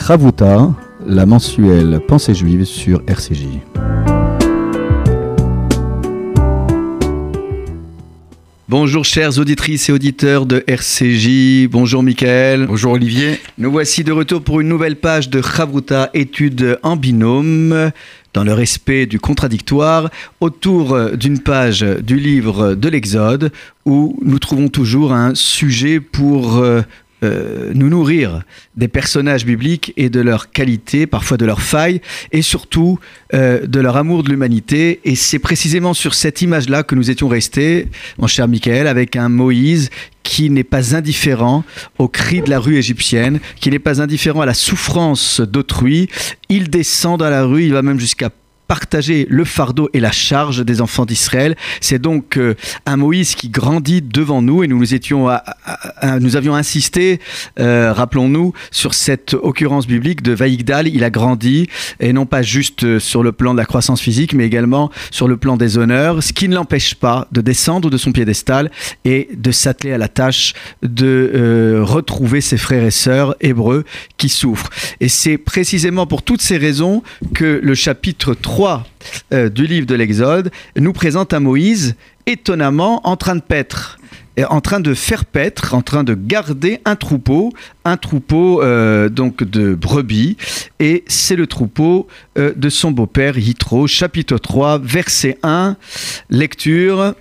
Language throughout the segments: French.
Kravuta, la mensuelle Pensée juive sur RCJ. Bonjour chères auditrices et auditeurs de RCJ, bonjour Michael. Bonjour Olivier. Nous voici de retour pour une nouvelle page de Chavruta, études en binôme, dans le respect du contradictoire, autour d'une page du livre de l'Exode, où nous trouvons toujours un sujet pour euh, nous nourrir des personnages bibliques et de leur qualité, parfois de leurs failles, et surtout euh, de leur amour de l'humanité. Et c'est précisément sur cette image-là que nous étions restés, mon cher Michael, avec un Moïse qui n'est pas indifférent aux cris de la rue égyptienne, qui n'est pas indifférent à la souffrance d'autrui. Il descend dans la rue, il va même jusqu'à partager le fardeau et la charge des enfants d'Israël. C'est donc euh, un Moïse qui grandit devant nous et nous nous étions, nous avions insisté, euh, rappelons-nous, sur cette occurrence biblique de Vaïgdal. Il a grandi et non pas juste euh, sur le plan de la croissance physique, mais également sur le plan des honneurs, ce qui ne l'empêche pas de descendre de son piédestal et de s'atteler à la tâche de retrouver ses frères et sœurs hébreux qui souffrent. Et c'est précisément pour toutes ces raisons que le chapitre 3 euh, du livre de l'Exode nous présente un Moïse étonnamment en train de paître en train de faire paître, en train de garder un troupeau, un troupeau euh, donc de brebis, et c'est le troupeau euh, de son beau-père Yitro, chapitre 3, verset 1, lecture.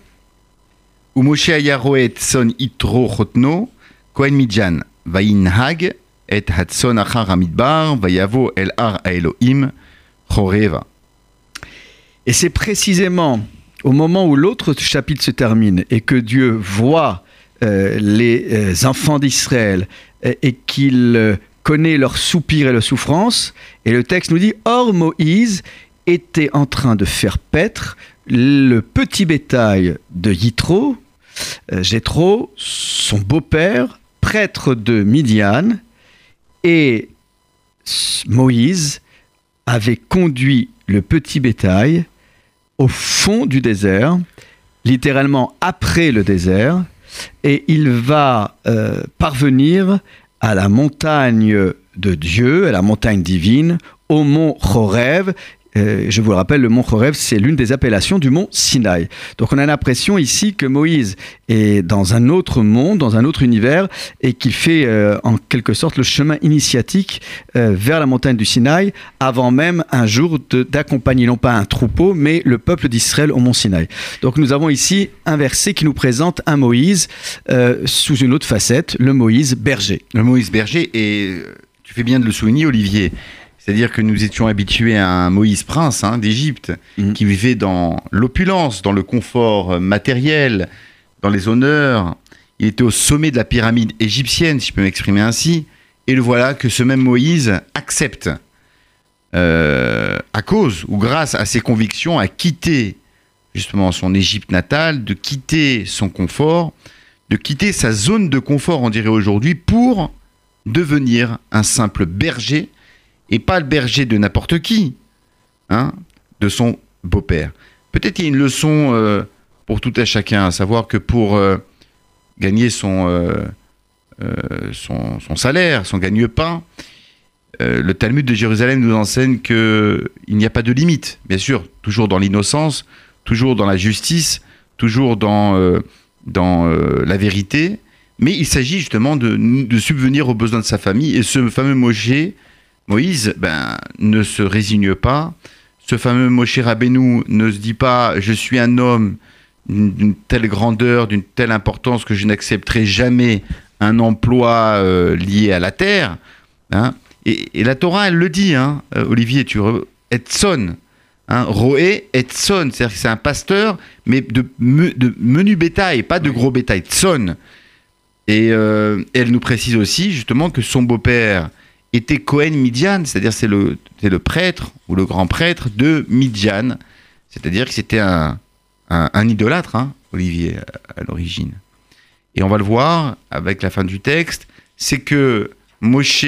Moshe ayaroet son Yitro chotno, Kohen Midjan, hag et hatson achar amidbar, vayavo el ar Elohim, choreva. Et c'est précisément au moment où l'autre chapitre se termine et que Dieu voit euh, les euh, enfants d'Israël et, qu'il euh, connaît leurs soupirs et leurs souffrances, et le texte nous dit, Or Moïse était en train de faire paître le petit bétail de Yitro, Jétro, son beau-père, prêtre de Midian, et Moïse avait conduit le petit bétail au fond du désert, littéralement après le désert, et il va euh, parvenir à la montagne de Dieu, à la montagne divine, au mont Chorev, euh, je vous le rappelle, le mont Horeb, c'est l'une des appellations du mont Sinaï. Donc on a l'impression ici que Moïse est dans un autre monde, dans un autre univers, et qu'il fait euh, en quelque sorte le chemin initiatique euh, vers la montagne du Sinaï, avant même un jour d'accompagner non pas un troupeau, mais le peuple d'Israël au mont Sinaï. Donc nous avons ici un verset qui nous présente un Moïse sous une autre facette, le Moïse berger. Le Moïse berger, et tu fais bien de le souligner, Olivier. C'est-à-dire que nous étions habitués à un Moïse prince hein, d'Égypte mhm. qui vivait dans l'opulence, dans le confort matériel, dans les honneurs. Il était au sommet de la pyramide égyptienne, si je peux m'exprimer ainsi. Et le voilà que ce même Moïse accepte, euh, à cause ou grâce à ses convictions, à quitter justement son Égypte natale, de quitter son confort, de quitter sa zone de confort, on dirait aujourd'hui, pour devenir un simple berger et pas le berger de n'importe qui, hein, de son beau-père. Peut-être qu'il y a une leçon euh, pour tout à chacun, à savoir que pour euh, gagner son, euh, son, son, salaire, son gagne-pain, le Talmud de Jérusalem nous enseigne qu'il n'y a pas de limite, bien sûr, toujours dans l'innocence, toujours dans la justice, toujours dans, dans la vérité, mais il s'agit justement de, de, subvenir aux besoins de sa famille, et ce fameux Moshe Moïse ben, ne se résigne pas. Ce fameux Moshe Rabbeinu ne se dit pas je suis un homme d'une telle grandeur, d'une telle importance que je n'accepterai jamais un emploi euh, lié à la terre. Hein. Et, la Torah, elle le dit, hein, euh, Olivier, tu et son. Hein, Roé et son, c'est-à-dire que c'est un pasteur, mais de, menu bétail, pas de gros bétail, son. Et, euh, et elle nous précise aussi justement que son beau-père était Cohen Midian, c'est-à-dire c'est le, le prêtre ou le grand prêtre de Midian, c'est-à-dire que c'était un, un, idolâtre, hein, Olivier, à, l'origine. Et on va le voir avec la fin du texte, c'est que Moshe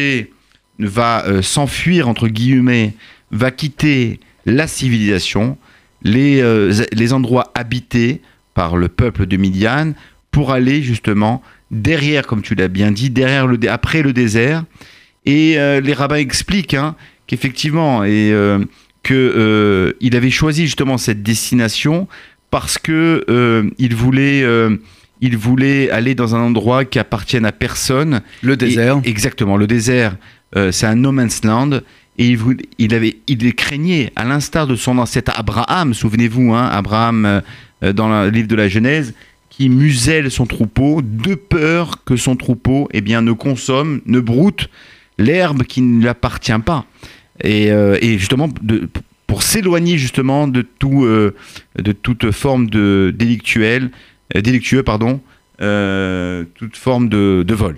va euh, s'enfuir, entre guillemets, va quitter la civilisation, les, euh, les endroits habités par le peuple de Midian, pour aller justement derrière, comme tu l'as bien dit, derrière le, après le désert, Et les rabbins expliquent hein, qu'effectivement, et que il avait choisi justement cette destination parce que il voulait il voulait aller dans un endroit qui appartienne à personne. Le désert. exactement, le désert, euh, c'est un no man's land. Et il, il, avait, il craignait, à l'instar de son ancêtre Abraham, souvenez-vous, hein, Abraham, euh, euh, dans le livre de la Genèse, qui muselle son troupeau de peur que son troupeau eh bien, ne consomme, ne broute l'herbe qui ne lui appartient pas. Et, et justement, de, pour s'éloigner justement de, tout, de toute forme de délictuelle, euh, délictueux, pardon, euh, toute forme de, vol.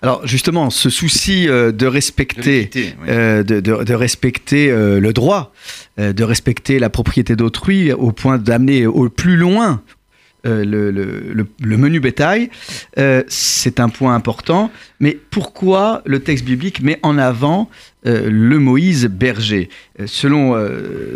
Alors justement, ce souci euh, de respecter, de, respecter le droit, de respecter la propriété d'autrui, au point d'amener au plus loin le, menu bétail, c'est un point important. Mais pourquoi le texte biblique met en avant le Moïse berger? Selon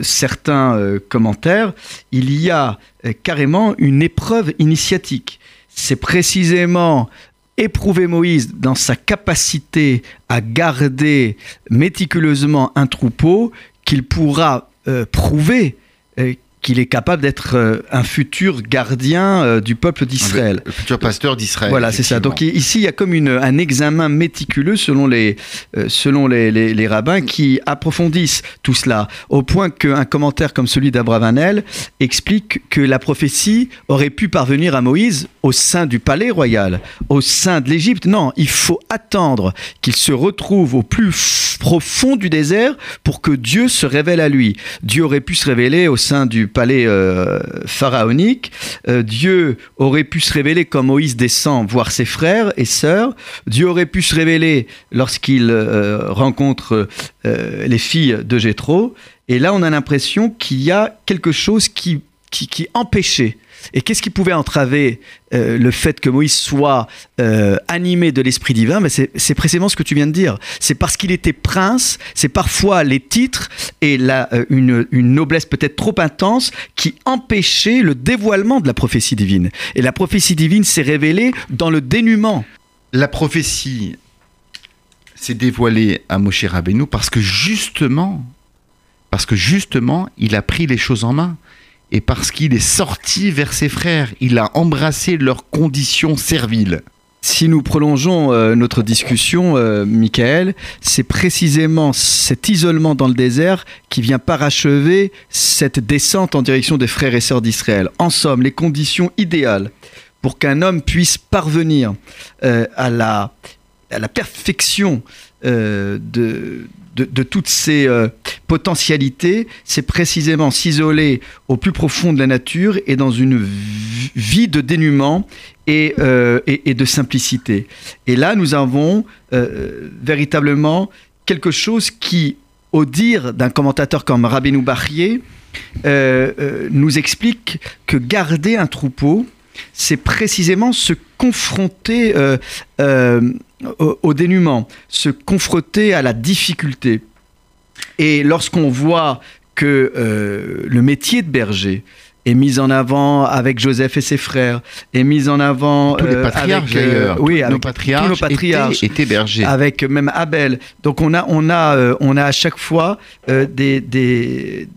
certains commentaires, il y a euh, carrément une épreuve initiatique. C'est précisément éprouver Moïse dans sa capacité à garder méticuleusement un troupeau qu'il pourra euh, prouver euh, qu'il est capable d'être euh, un futur gardien euh, du peuple d'Israël. Le futur pasteur d'Israël. Voilà, c'est ça. Donc ici, il y a comme une, un examen méticuleux selon les, euh, selon les, les, rabbins qui approfondissent tout cela, au point qu'un commentaire comme celui d'Abravanel explique que la prophétie aurait pu parvenir à Moïse au sein du palais royal, au sein de l'Égypte. Non, il faut attendre qu'il se retrouve au plus profond du désert pour que Dieu se révèle à lui. Dieu aurait pu se révéler au sein du palais euh, pharaonique. Euh, Dieu aurait pu se révéler quand Moïse descend voir ses frères et sœurs. Dieu aurait pu se révéler lorsqu'il euh, rencontre les filles de Jéthro. Et là, on a l'impression qu'il y a quelque chose qui, qui, qui empêchait et qu'est-ce qui pouvait entraver euh, le fait que Moïse soit euh, animé de l'Esprit divin? Mais c'est précisément ce que tu viens de dire. C'est parce qu'il était prince, c'est parfois les titres et euh, une, noblesse peut-être trop intense qui empêchaient le dévoilement de la prophétie divine. Et la prophétie divine s'est révélée dans le dénuement. La prophétie s'est dévoilée à Moshe Rabbeinu parce que justement, parce que justement, il a pris les choses en main et parce qu'il est sorti vers ses frères, il a embrassé leurs conditions serviles. Si nous prolongeons euh, notre discussion, euh, Michael, c'est précisément cet isolement dans le désert qui vient parachever cette descente en direction des frères et sœurs d'Israël. En somme, les conditions idéales pour qu'un homme puisse parvenir euh, à, la, à la perfection de, de, toutes ces euh, potentialités, c'est précisément s'isoler au plus profond de la nature et dans une vie de dénuement et, euh, de simplicité. Et là, nous avons euh, véritablement quelque chose qui, au dire d'un commentateur comme Rabbeinu Bachrier, nous explique que garder un troupeau, c'est précisément se confronter au, dénuement, se confronter à la difficulté. Et lorsqu'on voit que euh, le métier de berger est mis en avant avec Joseph et ses frères, est mis en avant tous les euh, patriarches avec, euh, oui, avec nos patriarches, tous nos patriarches étaient, bergers, avec même Abel. Donc on a on a on a à chaque fois des, des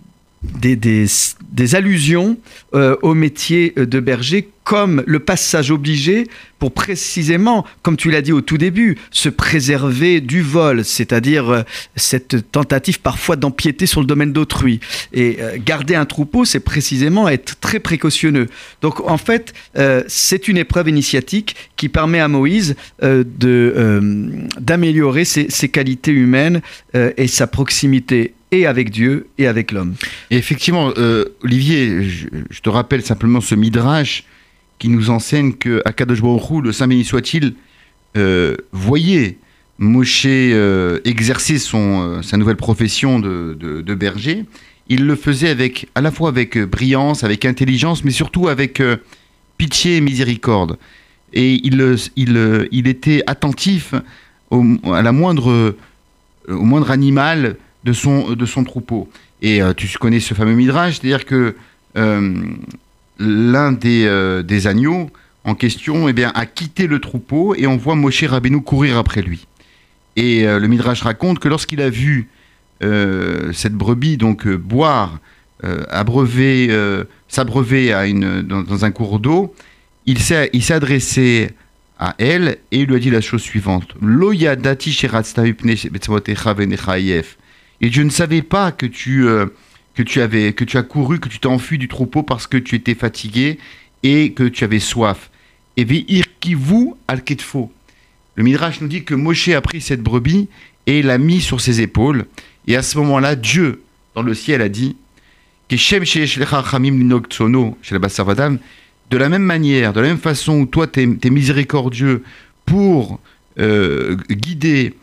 des, des, allusions au métier de berger comme le passage obligé pour précisément, comme tu l'as dit au tout début, se préserver du vol, c'est-à-dire euh, cette tentative parfois d'empiéter sur le domaine d'autrui. Et euh, garder un troupeau, c'est précisément être très précautionneux. Donc en fait, euh, c'est une épreuve initiatique qui permet à Moïse d'améliorer ses, ses, qualités humaines et sa proximité et avec Dieu et avec l'homme. Effectivement, Olivier, je, te rappelle simplement ce midrash qui nous enseigne que Akadosh Baruch le Saint béni soit-il, euh, voyait Moshe euh, exercer son, euh, sa nouvelle profession de, de, berger. Il le faisait avec, à la fois avec brillance, avec intelligence, mais surtout avec pitié et miséricorde. Et il, il, il était attentif à la moindre, au moindre animal de son, de son troupeau. Et tu connais ce fameux midrash, c'est-à-dire que l'un euh, des, agneaux en question eh bien, a quitté le troupeau et on voit Moshe Rabbeinu courir après lui. Et le Midrash raconte que lorsqu'il a vu cette brebis donc boire, abreuver, s'abreuver dans, dans, un cours d'eau, il s'est adressé à elle et il lui a dit la chose suivante Et je ne savais pas que tu, euh, que tu, avais, que tu as couru, que tu t'es enfui du troupeau parce que tu étais fatigué et que tu avais soif. Et vous al ketfo. Le Midrash nous dit que Moshe a pris cette brebis et l'a mis sur ses épaules. Et à ce moment-là, Dieu, dans le ciel, a dit de la même manière, de la même façon où toi, tu es, miséricordieux pour euh, guider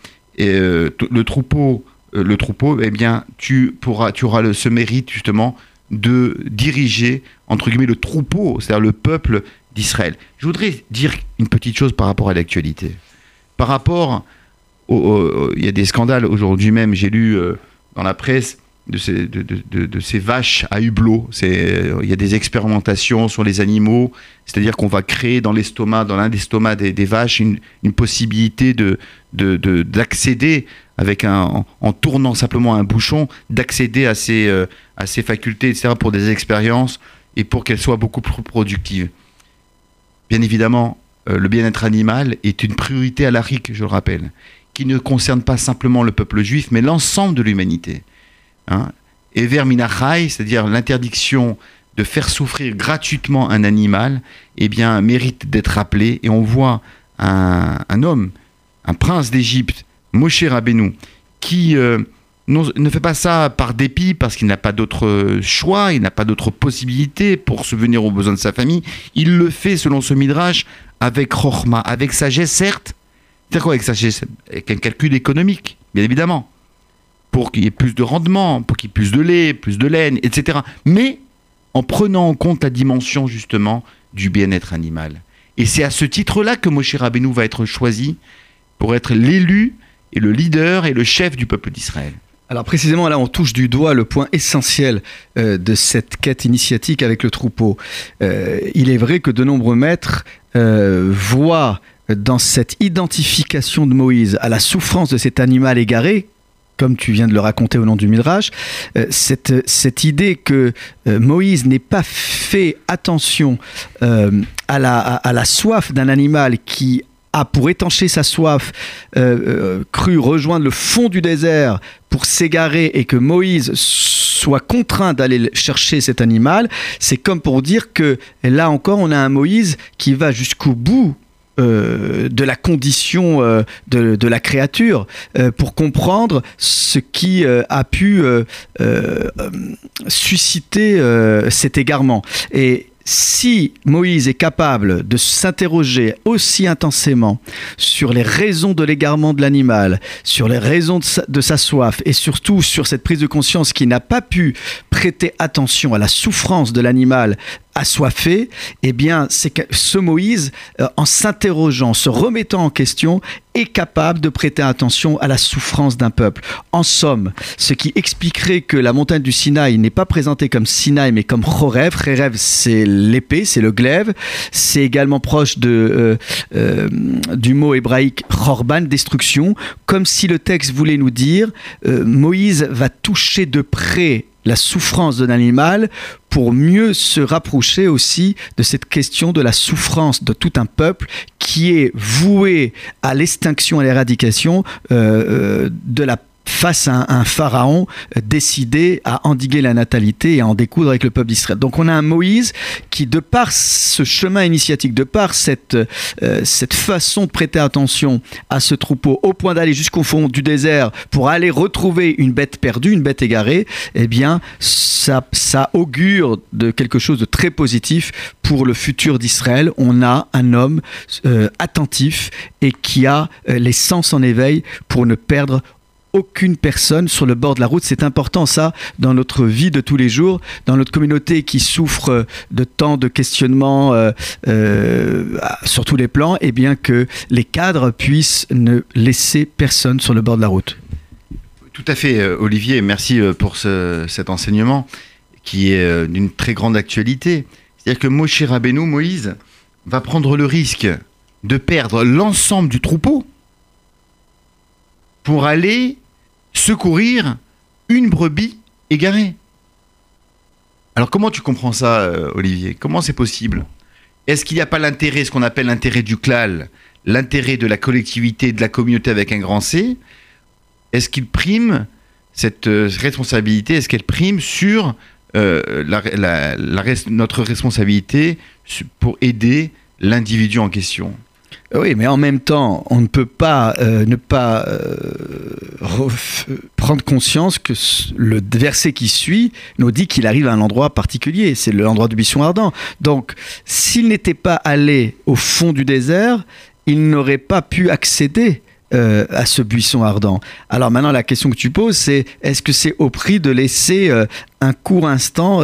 euh, le troupeau, le troupeau, eh bien, tu, pourras, tu auras le, ce mérite justement de diriger, entre guillemets, le troupeau, c'est-à-dire le peuple d'Israël. Je voudrais dire une petite chose par rapport à l'actualité. Par rapport, il y a des scandales aujourd'hui même, j'ai lu dans la presse, de ces, vaches à hublot. Il y a des expérimentations sur les animaux, c'est-à-dire qu'on va créer dans l'estomac, dans l'un des estomacs des, vaches, une, possibilité d'accéder, avec un, en, tournant simplement un bouchon, d'accéder à ces, euh, à ces facultés, etc., pour des expériences et pour qu'elles soient beaucoup plus productives. Bien évidemment, euh, le bien-être animal est une priorité à l'ARIC, je le rappelle, qui ne concerne pas simplement le peuple juif, mais l'ensemble de l'humanité. Hein, et vers Minachai, c'est-à-dire l'interdiction de faire souffrir gratuitement un animal, eh bien, mérite d'être rappelé. Et on voit un, homme, un prince d'Égypte, Moshe Rabbeinu, qui euh, ne fait pas ça par dépit, parce qu'il n'a pas d'autre choix, il n'a pas d'autre possibilité pour subvenir aux besoins de sa famille. Il le fait, selon ce midrash, avec Rochma, avec sagesse, certes. C'est quoi avec sagesse? Avec un calcul économique, bien évidemment pour qu'il y ait plus de rendement, pour qu'il y ait plus de lait, plus de laine, etc. Mais en prenant en compte la dimension justement du bien-être animal. Et c'est à ce titre-là que Moshe Rabbeinu va être choisi pour être l'élu et le leader et le chef du peuple d'Israël. Alors précisément là, on touche du doigt le point essentiel euh, de cette quête initiatique avec le troupeau. Euh, il est vrai que de nombreux maîtres euh, voient dans cette identification de Moïse à la souffrance de cet animal égaré, comme tu viens de le raconter au nom du Midrash, euh, cette, cette idée que euh, Moïse n'ait pas fait attention euh, à, la, à, la soif d'un animal qui a, pour étancher sa soif, cru rejoindre le fond du désert pour s'égarer et que Moïse soit contraint d'aller chercher cet animal, c'est comme pour dire que là encore, on a un Moïse qui va jusqu'au bout euh, de la condition euh, de, la créature euh, pour comprendre ce qui a pu susciter cet égarement. Et si Moïse est capable de s'interroger aussi intensément sur les raisons de l'égarement de l'animal, sur les raisons de sa, soif et surtout sur cette prise de conscience qui n'a pas pu prêter attention à la souffrance de l'animal assoiffé, eh bien, c'est que ce Moïse, euh, en s'interrogeant, se remettant en question, est capable de prêter attention à la souffrance d'un peuple. En somme, ce qui expliquerait que la montagne du Sinaï n'est pas présentée comme Sinaï, mais comme Chorev. Chorev, c'est l'épée, c'est le glaive. C'est également proche de, euh, euh, du mot hébraïque Chorban, destruction, comme si le texte voulait nous dire Moïse va toucher de près la souffrance d'un animal pour mieux se rapprocher aussi de cette question de la souffrance de tout un peuple qui est voué à l'extinction et à l'éradication euh, euh, de la face à un, pharaon euh, décidé à endiguer la natalité et à en découdre avec le peuple d'Israël. Donc on a un Moïse qui, de par ce chemin initiatique, de par cette, euh, cette façon de prêter attention à ce troupeau, au point d'aller jusqu'au fond du désert pour aller retrouver une bête perdue, une bête égarée, eh bien ça, ça augure de quelque chose de très positif pour le futur d'Israël. On a un homme euh, attentif et qui a les sens en éveil pour ne perdre aucune personne sur le bord de la route. C'est important ça dans notre vie de tous les jours, dans notre communauté qui souffre de tant de questionnements euh, euh, sur tous les plans, et bien que les cadres puissent ne laisser personne sur le bord de la route. Tout à fait, euh, Olivier. Merci pour cet enseignement qui est d'une très grande actualité. C'est-à-dire que Moshe Rabbeinu, Moïse, va prendre le risque de perdre l'ensemble du troupeau pour aller secourir une brebis égarée. Alors comment tu comprends ça, euh, Olivier? Comment c'est possible? Est-ce qu'il n'y a pas l'intérêt, ce qu'on appelle l'intérêt du clal, l'intérêt de la collectivité, de la communauté avec un grand C? Est-ce qu'il prime cette euh, responsabilité? Est-ce qu'elle prime sur euh, notre responsabilité pour aider l'individu en question? Oui, mais en même temps, on ne peut pas euh, ne pas euh, prendre conscience que le verset qui suit nous dit qu'il arrive à un endroit particulier, c'est l'endroit du buisson ardent. Donc, s'il n'était pas allé au fond du désert, il n'aurait pas pu accéder euh, à ce buisson ardent. Alors maintenant, la question que tu poses, c'est est-ce que c'est au prix de laisser un court instant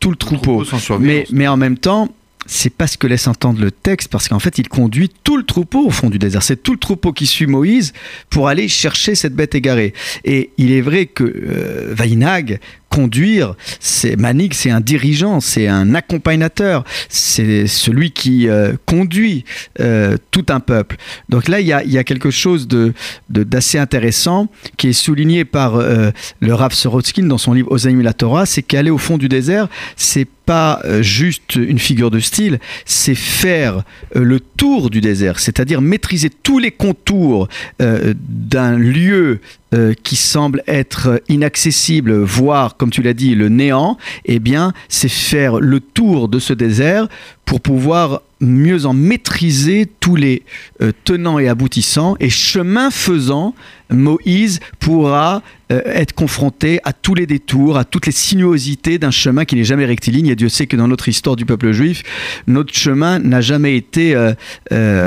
tout le troupeau, mais, mais en même temps, c'est pas ce que laisse entendre le texte, parce qu'en fait, il conduit tout le troupeau au fond du désert. C'est tout le troupeau qui suit Moïse pour aller chercher cette bête égarée. Et il est vrai que euh, Vainag conduire, c'est Manig, c'est un dirigeant, c'est un accompagnateur, c'est celui qui euh, conduit euh, tout un peuple. Donc là, il y a, quelque chose de, d'assez intéressant qui est souligné par euh, le Rav Sorotskin dans son livre Ozaïm la Torah, c'est qu'aller au fond du désert, c'est pas juste une figure de style, c'est faire le tour du désert, c'est-à-dire maîtriser tous les contours d'un lieu euh, qui semble être inaccessible, voire, comme tu l'as dit, le néant, eh bien, c'est faire le tour de ce désert pour pouvoir mieux en maîtriser tous les euh, tenants et aboutissants. Et chemin faisant, Moïse pourra euh, être confronté à tous les détours, à toutes les sinuosités d'un chemin qui n'est jamais rectiligne. Et Dieu sait que dans notre histoire du peuple juif, notre chemin n'a jamais été euh,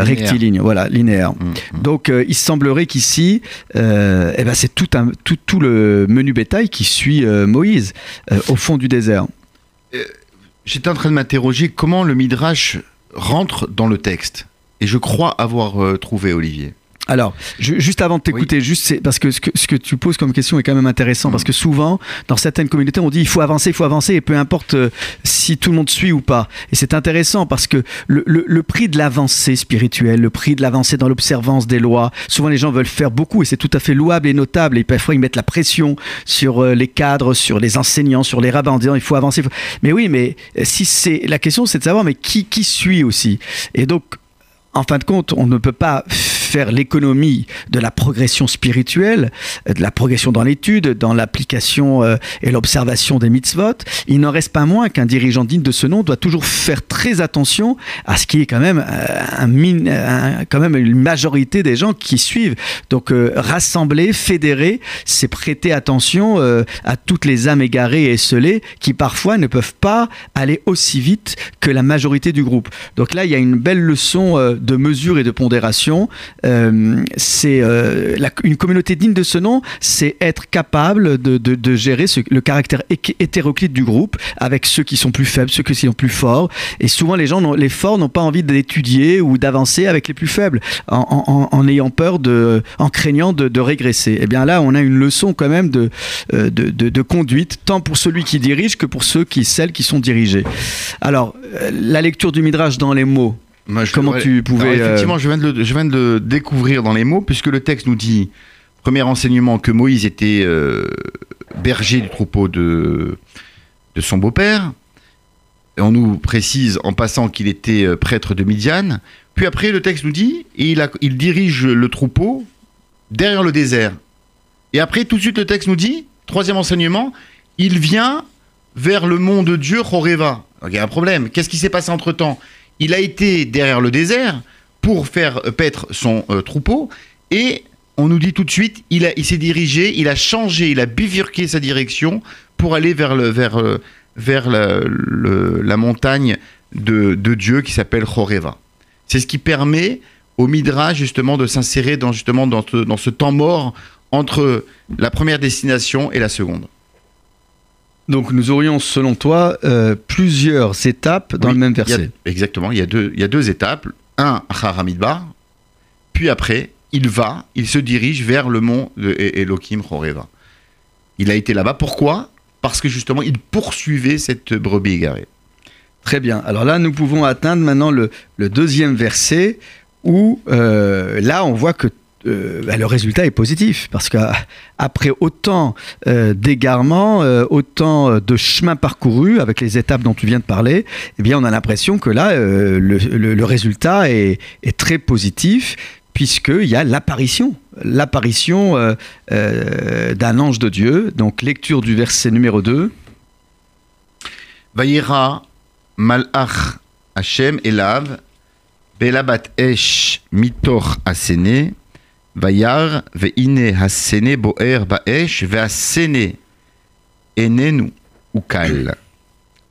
rectiligne, voilà, linéaire. Mmh, mmh. Donc il semblerait qu'ici, eh ben, c'est tout, un, tout, tout, le menu bétail qui suit Moïse au fond du désert. J'étais en train de m'interroger comment le Midrash rentre dans le texte. Et je crois avoir euh, trouvé, Olivier. Alors, juste avant de t'écouter, juste parce que ce, que ce, que tu poses comme question est quand même intéressant, parce que souvent, dans certaines communautés, on dit il faut avancer, il faut avancer, et peu importe euh, si tout le monde suit ou pas. Et c'est intéressant parce que le, le, prix de l'avancée spirituelle, le prix de l'avancée dans l'observance des lois, souvent les gens veulent faire beaucoup, et c'est tout à fait louable et notable, et parfois ils mettent la pression sur euh, les cadres, sur les enseignants, sur les rabbins, en disant il faut avancer. Mais oui, mais euh, si c'est la question, c'est de savoir mais qui, qui suit aussi? Et donc, en fin de compte, on ne peut pas faire l'économie de la progression spirituelle, euh, de la progression dans l'étude, dans l'application euh, et l'observation des mitzvot, il n'en reste pas moins qu'un dirigeant digne de ce nom doit toujours faire très attention à ce qui est quand même, euh, un, quand même une majorité des gens qui suivent. Donc rassembler, fédérer, c'est prêter attention à toutes les âmes égarées et esselées qui parfois ne peuvent pas aller aussi vite que la majorité du groupe. Donc là, il y a une belle leçon de mesure et de pondération euh, c'est euh, une communauté digne de ce nom, c'est être capable de, gérer le caractère hétéroclite du groupe avec ceux qui sont plus faibles, ceux qui sont plus forts. Et souvent, les gens, les forts, n'ont pas envie d'étudier ou d'avancer avec les plus faibles, en, ayant peur en craignant de, régresser. Et eh bien là, on a une leçon quand même de, euh, de, conduite, tant pour celui qui dirige que pour ceux qui, celles qui sont dirigés. Alors, la lecture du midrash dans les mots, Comment tu pouvais. Euh, effectivement, je, viens de je viens de le découvrir dans les mots, puisque le texte nous dit, premier enseignement, que Moïse était euh, berger du troupeau de, de son beau-père. On nous précise en passant qu'il était euh, prêtre de Midian. Puis après, le texte nous dit, il, a, il dirige le troupeau derrière le désert. Et après, tout de suite, le texte nous dit, troisième enseignement, il vient vers le mont de Dieu, Choreva. il y a un problème. Qu'est-ce qui s'est passé entre-temps? Il a été derrière le désert pour faire paître son euh, troupeau et on nous dit tout de suite, il, s'est dirigé, il a changé, il a bifurqué sa direction pour aller vers, le, vers, euh, la, montagne de, Dieu qui s'appelle Choreva. C'est ce qui permet au Midra justement de s'insérer dans, justement dans ce temps mort entre la première destination et la seconde. Donc nous aurions, selon toi, euh, plusieurs étapes dans le même verset. exactement, il y, a deux, il y a deux étapes. Un, Haramidbar, puis après, il va, il se dirige vers le mont de Elohim Horeva. Il a été là-bas. Pourquoi? Parce que justement, il poursuivait cette brebis égarée. Très bien. Alors là, nous pouvons atteindre maintenant le, deuxième verset où euh, là, on voit que euh, bah, le résultat est positif parce qu'après autant euh, d'égarements, euh, autant de chemins parcourus avec les étapes dont tu viens de parler, eh bien on a l'impression que là le, résultat est, très positif puisqu'il y a l'apparition, l'apparition d'un ange de Dieu. Donc lecture du verset numéro 2. Vayera malach Hashem elav belabat esh mitor asene Vayar ve'ine hasene boer ba'esh ve'asene enenu ukal.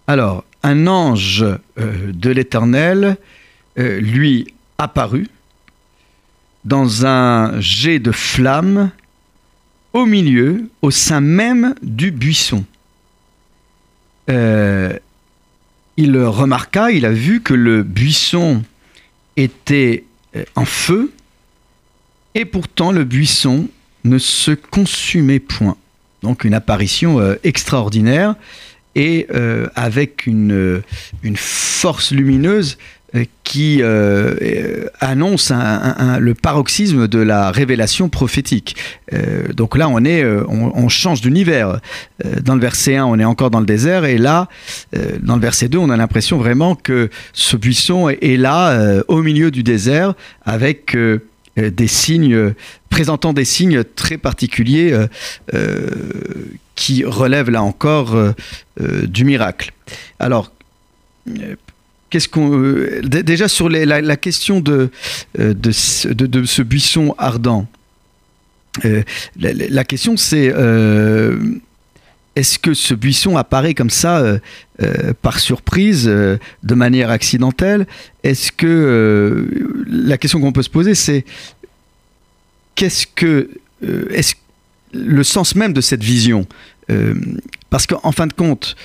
Alors, un ange euh, de l'Éternel euh, lui apparut dans un jet de flamme au milieu, au sein même du buisson. Euh, il remarqua, il a vu que le buisson était en feu et pourtant le buisson ne se consumait point. Donc une apparition euh, extraordinaire et euh, avec une, une, force lumineuse euh, qui annonce le paroxysme de la révélation prophétique. donc là, on, est, on, change d'univers. dans le verset 1, on est encore dans le désert, et là, dans le verset 2, on a l'impression vraiment que ce buisson est, là, au milieu du désert, avec euh, des signes, présentant des signes très particuliers euh, euh, qui relèvent là encore du miracle. Alors, qu'est-ce qu'on déjà sur la, question de, ce buisson ardent la, question c'est est-ce que ce buisson apparaît comme ça euh, euh, par surprise, euh, de manière accidentelle? Est-ce que la question qu'on peut se poser, c'est qu'est-ce que le sens même de cette vision? Parce qu'en fin de compte,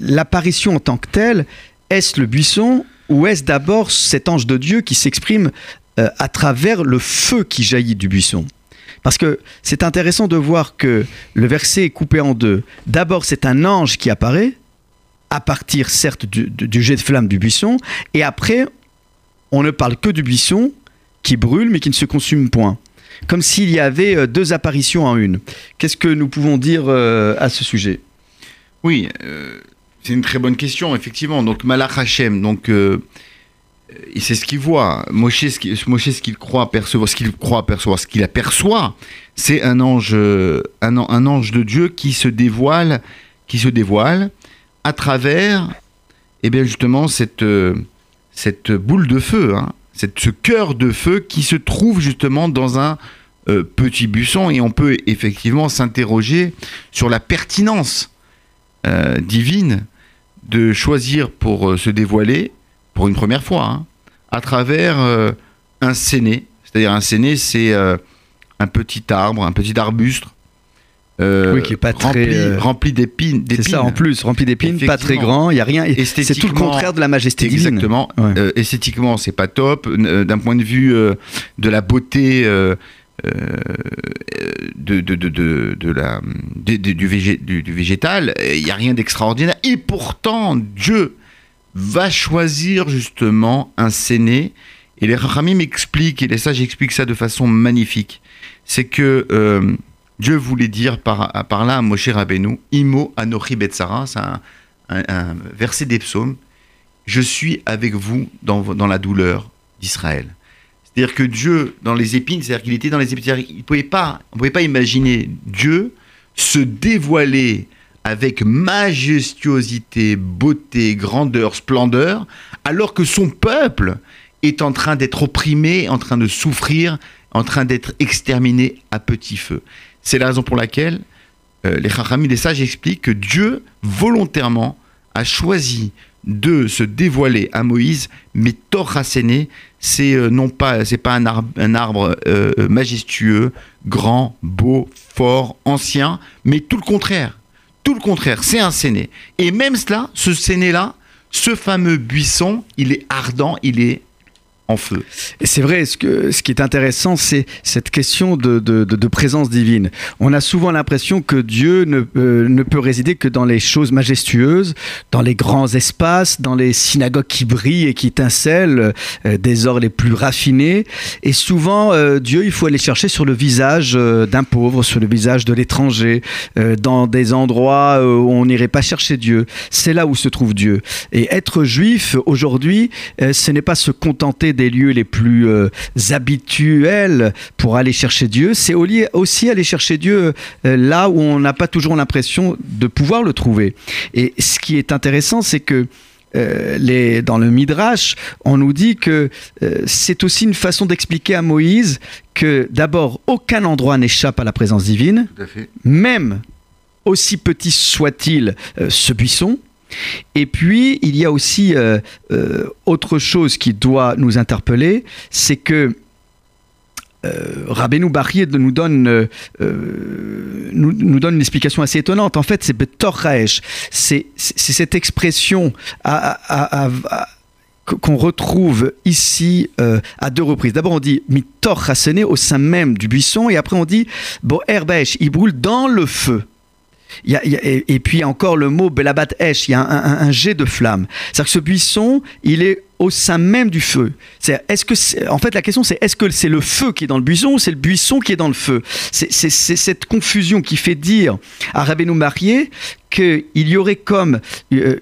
l'apparition en tant que telle, est-ce le buisson ou est-ce d'abord cet ange de Dieu qui s'exprime à travers le feu qui jaillit du buisson? Parce que c'est intéressant de voir que le verset est coupé en deux. D'abord, c'est un ange qui apparaît, à partir certes du, jet de flamme du buisson, et après, on ne parle que du buisson qui brûle mais qui ne se consume point. Comme s'il y avait euh, deux apparitions en une. Qu'est-ce que nous pouvons dire euh, à ce sujet? Oui, euh, c'est une très bonne question, effectivement. Donc, Malach Hashem, donc et c'est ce qu'il voit. Ce qu'il croit percevoir, ce qu'il aperçoit, c'est un ange, de Dieu qui se dévoile, qui se dévoile à travers, eh bien justement cette, cette boule de feu, hein, ce cœur de feu qui se trouve justement dans un euh, petit buisson. Et on peut effectivement s'interroger sur la pertinence euh, divine de choisir pour euh, se dévoiler pour une première fois, hein, à travers euh, un séné. C'est-à-dire un séné, c'est euh, un petit arbre, un petit arbuste. Euh, oui, qui est pas rempli, très rempli d'épines. C'est ça en plus, rempli d'épines, pas très grand, il y a rien. C'est tout le contraire de la majesté divine. Exactement. esthétiquement, c'est pas top. D'un point de vue de la beauté. De, de, de, de, la, du, du, végétal, il n'y a rien d'extraordinaire. Et pourtant, Dieu va choisir justement un séné. Et les Rachamim m'expliquent, et les sages expliquent ça de façon magnifique. C'est que euh, Dieu voulait dire par, par là à Moshe Rabbeinu, Imo Anochi Betsara, c'est un, verset des psaumes, Je suis avec vous dans, dans la douleur d'Israël. C'est-à-dire que Dieu, dans les épines, c'est-à-dire qu'il était dans les épines, il pouvait pas, on ne pouvait pas imaginer Dieu se dévoiler avec majestuosité, beauté, grandeur, splendeur, alors que son peuple est en train d'être opprimé, en train de souffrir, en train d'être exterminé à petit feu. C'est la raison pour laquelle euh, les Chachamim, les sages expliquent que Dieu volontairement a choisi de se dévoiler à Moïse, mais Torasséné, c'est euh, non pas, un arbre euh, majestueux, grand, beau, fort, ancien, mais tout le contraire. Tout le contraire, c'est un séné. Et même cela, ce séné-là, ce fameux buisson, il est ardent, il est en feu. Et c'est vrai, ce, qui est intéressant, c'est cette question de, présence divine. On a souvent l'impression que Dieu ne, euh, ne, peut résider que dans les choses majestueuses, dans les grands espaces, dans les synagogues qui brillent et qui étincellent, euh, des ors les plus raffinés. Et souvent, euh, Dieu, il faut aller chercher sur le visage d'un pauvre, sur le visage de l'étranger, dans des endroits où on n'irait pas chercher Dieu. C'est là où se trouve Dieu. Et être juif, aujourd'hui, ce n'est pas se contenter des lieux les plus euh, habituels pour aller chercher Dieu, c'est aussi aller chercher Dieu euh, là où on n'a pas toujours l'impression de pouvoir le trouver. Et ce qui est intéressant, c'est que euh, les, dans le Midrash, on nous dit que c'est aussi une façon d'expliquer à Moïse que d'abord, aucun endroit n'échappe à la présence divine, même aussi petit soit-il ce buisson, et puis, il y a aussi euh, euh, autre chose qui doit nous interpeller, c'est que euh, Rabbeinu nous donne, euh, nous, donne une explication assez étonnante. En fait, c'est Betorraesh. C'est cette expression qu'on retrouve ici à deux reprises. D'abord, on dit mitor au sein même du buisson, et après on dit bo herbesh, il brûle dans le feu et, puis encore le mot Belabat Esh, il y a un, jet de flamme. C'est-à-dire que ce buisson, il est au sein même du feu. C'est, est-ce que en fait, la question c'est est-ce que c'est le feu qui est dans le buisson ou c'est le buisson qui est dans le feu? C'est, cette confusion qui fait dire à Rabbeinu Marié qu'il y aurait comme euh,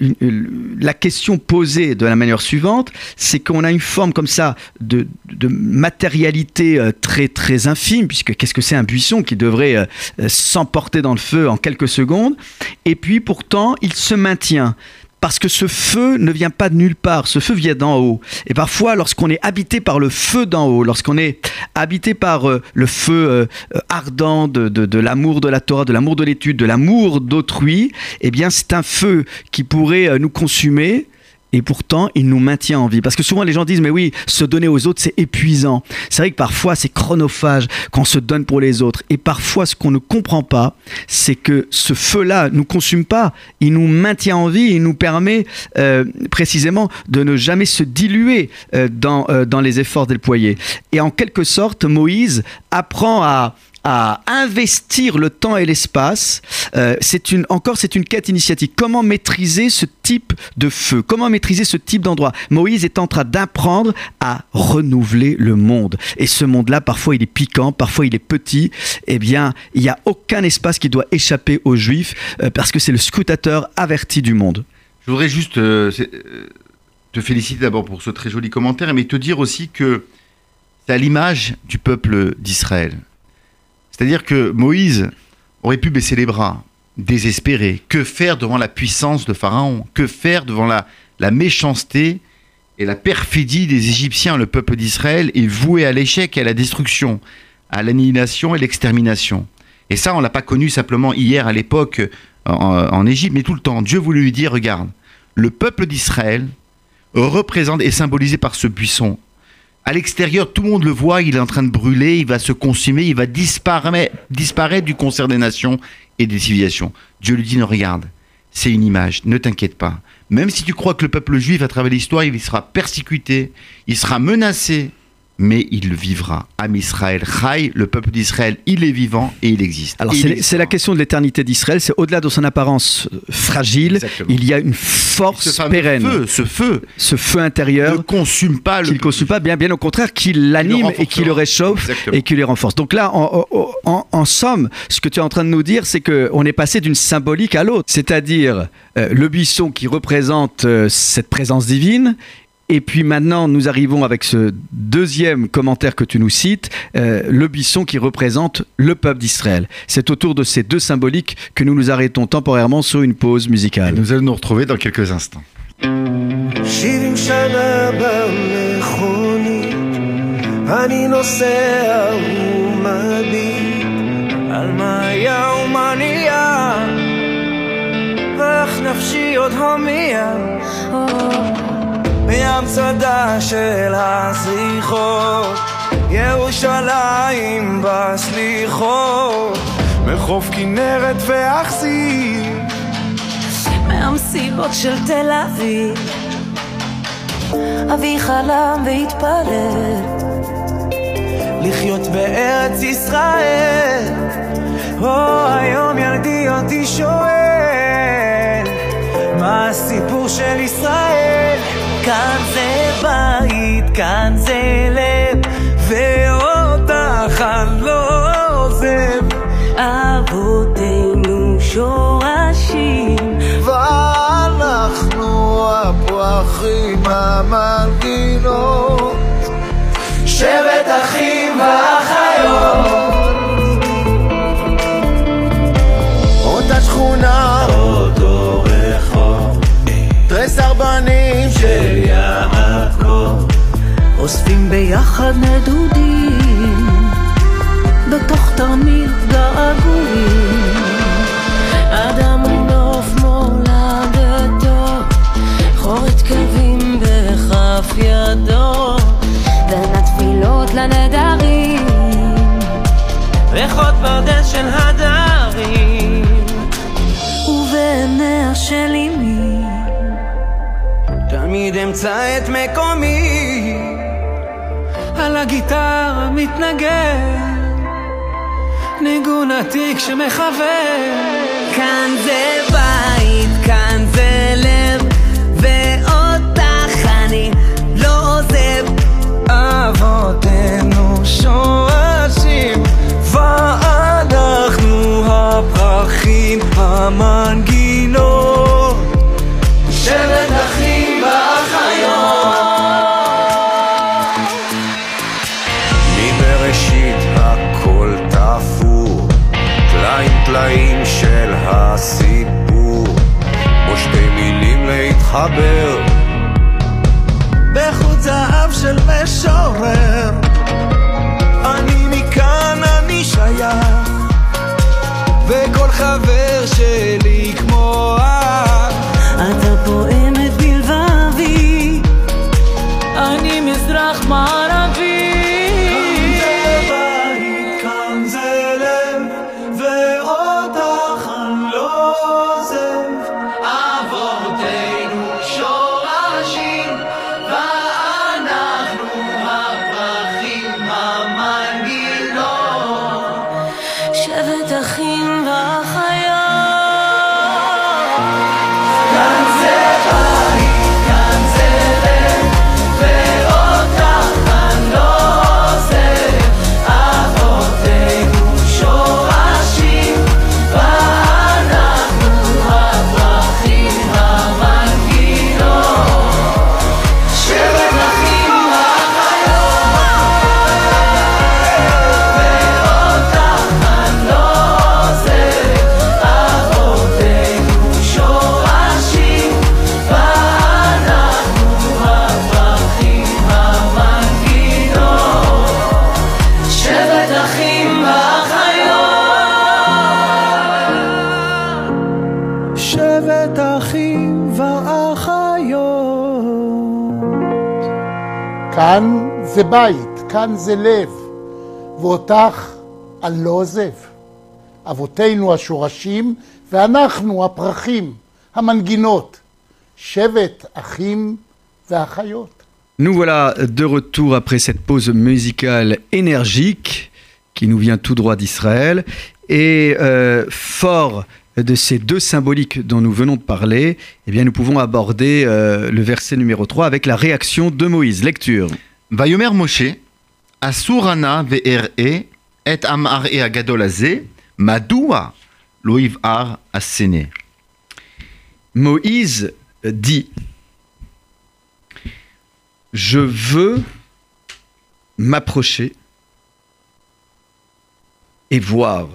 la question posée de la manière suivante, c'est qu'on a une forme comme ça de, matérialité euh, très très infime, puisque qu'est-ce que c'est un buisson qui devrait euh, s'emporter dans le feu en quelques secondes, et puis pourtant il se maintient parce que ce feu ne vient pas de nulle part, ce feu vient d'en haut. Et parfois, lorsqu'on est habité par le feu d'en haut, lorsqu'on est habité par euh, le feu euh, ardent de, de l'amour de la Torah, de l'amour de l'étude, de l'amour d'autrui, eh bien c'est un feu qui pourrait euh, nous consumer, et pourtant il nous maintient en vie. Parce que souvent les gens disent mais oui, se donner aux autres c'est épuisant. C'est vrai que parfois c'est chronophage qu'on se donne pour les autres. Et parfois ce qu'on ne comprend pas, c'est que ce feu-là nous consume pas, il nous maintient en vie, il nous permet euh, précisément de ne jamais se diluer euh, dans, euh, dans les efforts déployés. Et en quelque sorte, Moïse apprend à, à investir le temps et l'espace. Euh, une, encore, c'est une quête initiatique. Comment maîtriser ce type de feu? Comment maîtriser ce type d'endroit? Moïse est en train d'apprendre à renouveler le monde. Et ce monde-là, parfois, il est piquant, parfois, il est petit. Eh bien, il n'y a aucun espace qui doit échapper aux Juifs euh, parce que c'est le scrutateur averti du monde. Je voudrais juste euh, te féliciter d'abord pour ce très joli commentaire, mais te dire aussi que c'est à l'image du peuple d'Israël. C'est-à-dire que Moïse aurait pu baisser les bras, désespéré. Que faire devant la puissance de Pharaon? Que faire devant la, méchanceté et la perfidie des Égyptiens Le peuple d'Israël? Est voué à l'échec et à la destruction, à l'annihilation et l'extermination. Et ça, on l'a pas connu simplement hier à l'époque en Égypte, mais tout le temps. Dieu voulait lui dire, regarde, le peuple d'Israël représente et symbolisé par ce buisson à l'extérieur, tout le monde le voit, il est en train de brûler, il va se consumer, il va disparaître, du concert des nations et des civilisations. Dieu lui dit, non, regarde, c'est une image, ne t'inquiète pas. Même si tu crois que le peuple juif, à travers l'histoire, il sera persécuté, il sera menacé, mais il vivra. Am Israël, Chai, le peuple d'Israël, il est vivant et il existe. Alors c'est la question de l'éternité d'Israël, c'est au-delà de son apparence euh, fragile, il y a une force ce pérenne. Feu, ce feu, ce feu intérieur, ne consume pas le. Qui consume pas, bien, bien au contraire, qui l'anime et qui le réchauffe et qui le renforce. Donc là, en, somme, ce que tu es en train de nous dire, c'est qu'on est passé d'une symbolique à l'autre, c'est-à-dire euh, le buisson qui représente euh, cette présence divine et puis maintenant, nous arrivons avec ce deuxième commentaire que tu nous cites, euh, le buisson qui représente le peuple d'Israël. C'est autour de ces deux symboliques que nous nous arrêtons temporairement sur une pause musicale. nous allons nous retrouver dans quelques instants. מהמצדה של הסליחות ירושלים בסליחות. מחוף כנרת ואכסיר מהמסיבות של תל אביב. אבי חלם והתפלל. לחיות בארץ ישראל. או היום ילדי אותי שואל מה הסיפור של ישראל כאן זה בית, כאן זה לב ואותך אני לא עוזב. אבותינו שורשים. ואנחנו הפרחים המנגינות. שבט אחים ואחיות ביחד נדודים בתוך תרמיל געגועים. אדם הוא נוף מולדתו חורת כאבים בכף ידו. בין התפילות לנדרים ריחות פרדס של הדרים. ובעיניה של אמי תמיד אמצא את מקומי הגיטרה מתנגן ניגון עתיק שמחבר כאן זה בית, כאן זה לב ואותך אני לא עוזב. אבותינו שורשים ואנחנו הפרחים המנגינות להתחבר בחוט זהב של משורר כאן זה בית, כאן זה לב, ואותך אני לא עוזב. אבותינו השורשים, ואנחנו הפרחים, המנגינות, שבט אחים ואחיות. Nous voilà de retour après cette pause musicale énergique qui nous vient tout droit d'Israël. Et euh, fort de ces deux symboliques dont nous venons de parler, eh bien, nous pouvons aborder euh, le verset numéro 3 avec la réaction de Moïse. Lecture. Vayomer Moshe, Asurana ve'ere, et am'are agadolaze, madoua loiv ar asene. Moïse dit Je veux m'approcher et voir,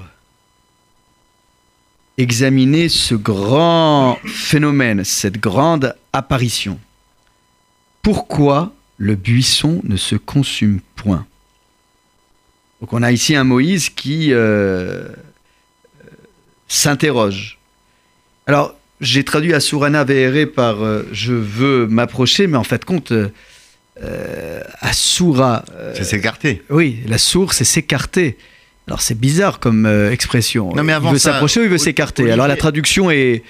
examiner ce grand phénomène, cette grande apparition. Pourquoi le buisson ne se consume point Donc on a ici un Moïse qui euh, euh, s'interroge. Alors, j'ai traduit Asurana Vere par euh, je veux m'approcher, mais en fait, compte, euh, Asura. C'est s'écarter. oui, la source, c'est s'écarter. Alors, c'est bizarre comme expression. Non, mais avant il veut s'approcher ou il veut s'écarter? Alors, la traduction est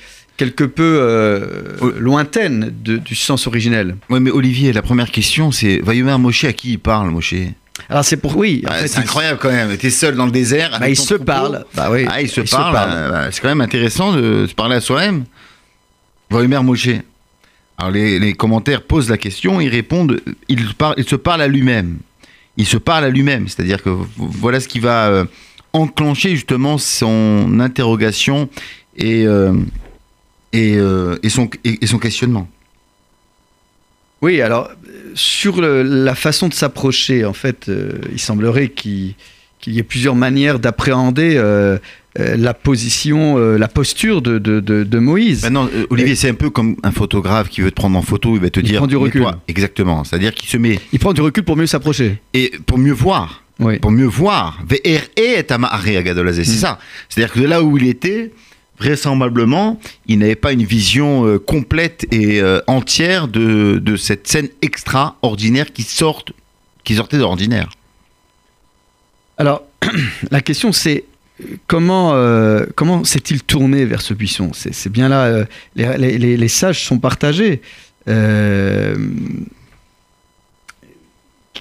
quelque peu euh, Oui. lointaine de- du sens originel. Ouais, mais Olivier, la première question, c'est Vayomer Moshe, à qui il parle, Moshe? Alors c'est pour oui. Ah, C'est incroyable quand même. T'es seul dans le désert. bah, il se parle. Bah oui. Ah, il se il parle. parle. bah, c'est quand même intéressant de se parler à soi-même. Vayomer Moshe. Alors les, les commentaires posent la question, ils répondent, il, parle, il se parle à lui-même. Il se parle à lui-même, c'est-à-dire que voilà ce qui va euh, enclencher justement son interrogation et, euh, et, euh, et son, et- et son questionnement. Oui, alors sur le- la façon de s'approcher, en fait, euh, il semblerait qu'il y ait plusieurs manières d'appréhender euh, euh, la position, la posture de, de- de- de Moïse. Maintenant, euh, Olivier, c'est un peu comme un photographe qui veut te prendre en photo, il va te Il dire. prend du recul. Exactement. C'est-à-dire qu'il se met. Il prend du recul pour mieux s'approcher. Et pour mieux voir. Oui. Pour mieux voir. VR est Amahare Agadolazé. C'est Mm. ça. C'est-à-dire que de là où il était, vraisemblablement, il n'avait pas une vision euh, complète et euh, entière de, de cette scène extraordinaire qui, sort, qui sortait d'ordinaire. Alors, la question c'est comment, euh, comment s'est-il tourné vers ce buisson? C'est bien là, les, les- les- sages sont partagés.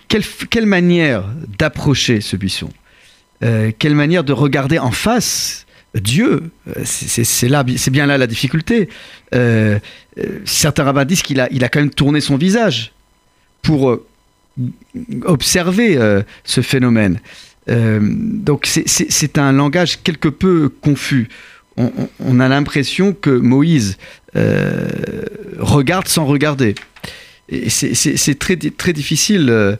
Quelle, quelle manière d'approcher ce buisson? Quelle manière de regarder en face Dieu Euh, C'est bien là la difficulté. Euh, euh, certains rabbins disent qu'il a, il a quand même tourné son visage pour observer ce phénomène. Donc c'est- un langage quelque peu confus. On, on- a l'impression que Moïse regarde sans regarder. C'est- très, très difficile